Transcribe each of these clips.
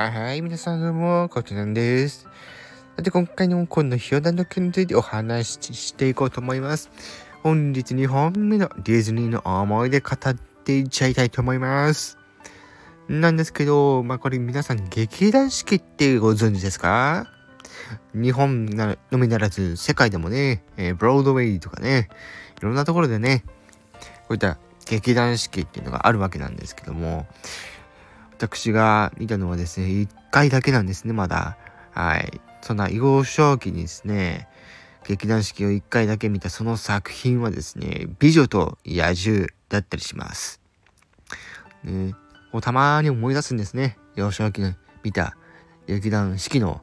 あはい、皆さんどうも、こちらです。さて、今回のこのひよだの件についてお話ししていこうと思います。本日2本目のディズニーの思い出語っていっちゃいたいと思います。なんですけど、まあ、これ皆さん劇団四季ってご存知ですか？日本のみならず世界でもね、えー、ブロードウェイとかね、いろんなところでね、こういった劇団四季っていうのがあるわけなんですけども、私が見たのはですね、1回だけなんですね、まだ。はい。そんな幼少期にですね、劇団四季を1回だけ見たその作品はですね、美女と野獣だったりします。ね、こうたまに思い出すんですね。幼少期の見た劇団四季の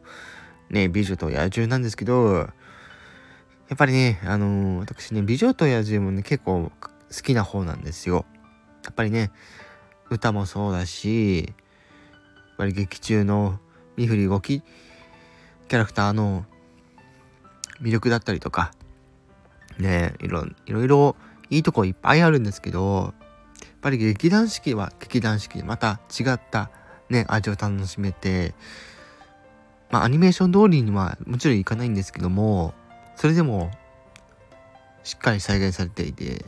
ね、美女と野獣なんですけど、やっぱりね、あのー、私ね、美女と野獣もね、結構好きな方なんですよ。やっぱりね、歌もそうだし、やっぱり劇中の身振り動き、キャラクターの魅力だったりとか、ねいろいろいろいいとこいっぱいあるんですけど、やっぱり劇団四季は劇団四季でまた違ったね、味を楽しめて、まあアニメーション通りにはもちろんいかないんですけども、それでもしっかり再現されていて、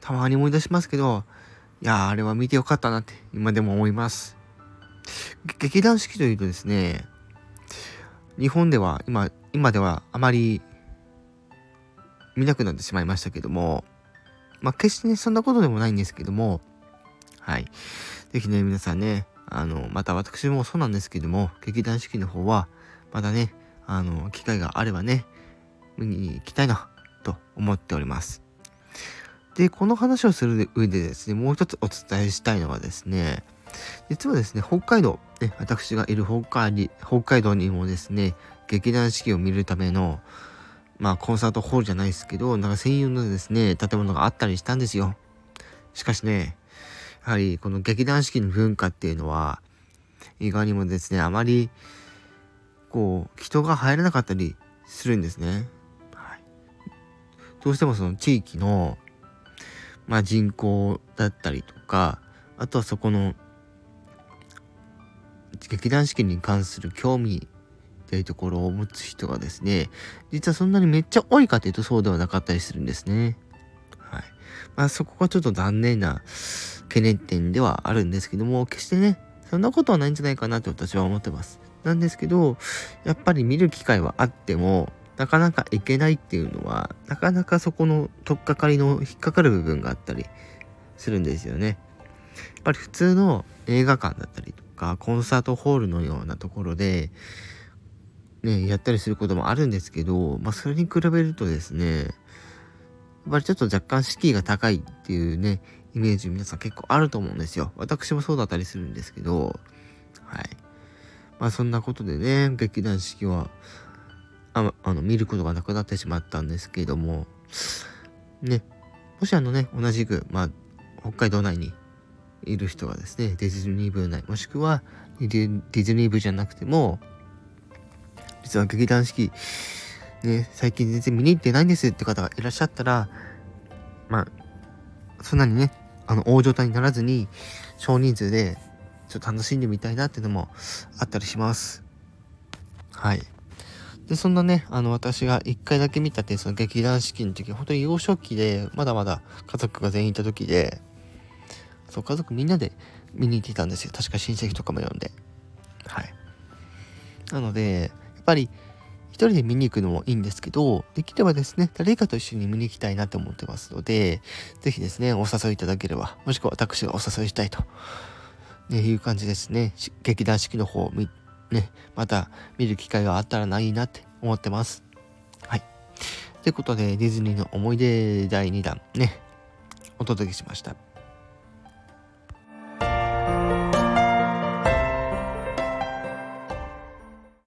たまに思い出しますけど、いやあれは見てよかったなって今でも思います。劇団四季というとですね、日本では今、今ではあまり見なくなってしまいましたけども、まあ決してね、そんなことでもないんですけども、はい。ぜひね、皆さんね、あの、また私もそうなんですけども、劇団四季の方は、まだね、あの、機会があればね、見に行きたいな、と思っております。で、この話をする上でですね、もう一つお伝えしたいのはですね、実はですね、北海道、ね、私がいる北海北海道にもですね、劇団四季を見るための、まあコンサートホールじゃないですけど、なんか専用のですね、建物があったりしたんですよ。しかしね、やはりこの劇団四季の文化っていうのは、意外にもですね、あまり、こう、人が入らなかったりするんですね。はい。どうしてもその地域の、まあ、人口だったりとかあとはそこの劇団四季に関する興味っていうところを持つ人がですね実はそんなにめっちゃ多いかというとそうではなかったりするんですね。はいまあ、そこがちょっと残念な懸念点ではあるんですけども決してねそんなことはないんじゃないかなと私は思ってます。なんですけどやっぱり見る機会はあってもなかなかいけないっていうのは、なかなかそこの取っかかりの引っかかる部分があったりするんですよね。やっぱり普通の映画館だったりとか、コンサートホールのようなところで、ね、やったりすることもあるんですけど、まあそれに比べるとですね、やっぱりちょっと若干敷居が高いっていうね、イメージ皆さん結構あると思うんですよ。私もそうだったりするんですけど、はい。まあそんなことでね、劇団四季は、ああの見ることがなくなってしまったんですけれども。ね。もしあのね同じく、まあ、北海道内にいる人がですねディズニー部内もしくはディズニー部じゃなくても実は劇団四季ね最近全然見に行ってないんですって方がいらっしゃったらまあそんなにねあの大状態にならずに少人数でちょっと楽しんでみたいなっていうのもあったりします。はい。で、そんなね、あの、私が一回だけ見たって、その劇団四季の時、本当に幼少期で、まだまだ家族が全員いた時で、そう、家族みんなで見に行ってたんですよ。確か親戚とかも呼んで。はい。なので、やっぱり、一人で見に行くのもいいんですけど、できればですね、誰かと一緒に見に行きたいなと思ってますので、ぜひですね、お誘いいただければ、もしくは私がお誘いしたいと、ね、いう感じですね。劇団四季の方を見ね、また見る機会があったらないなって思ってます。はい。ということで、ディズニーの思い出第2弾ね、お届けしました。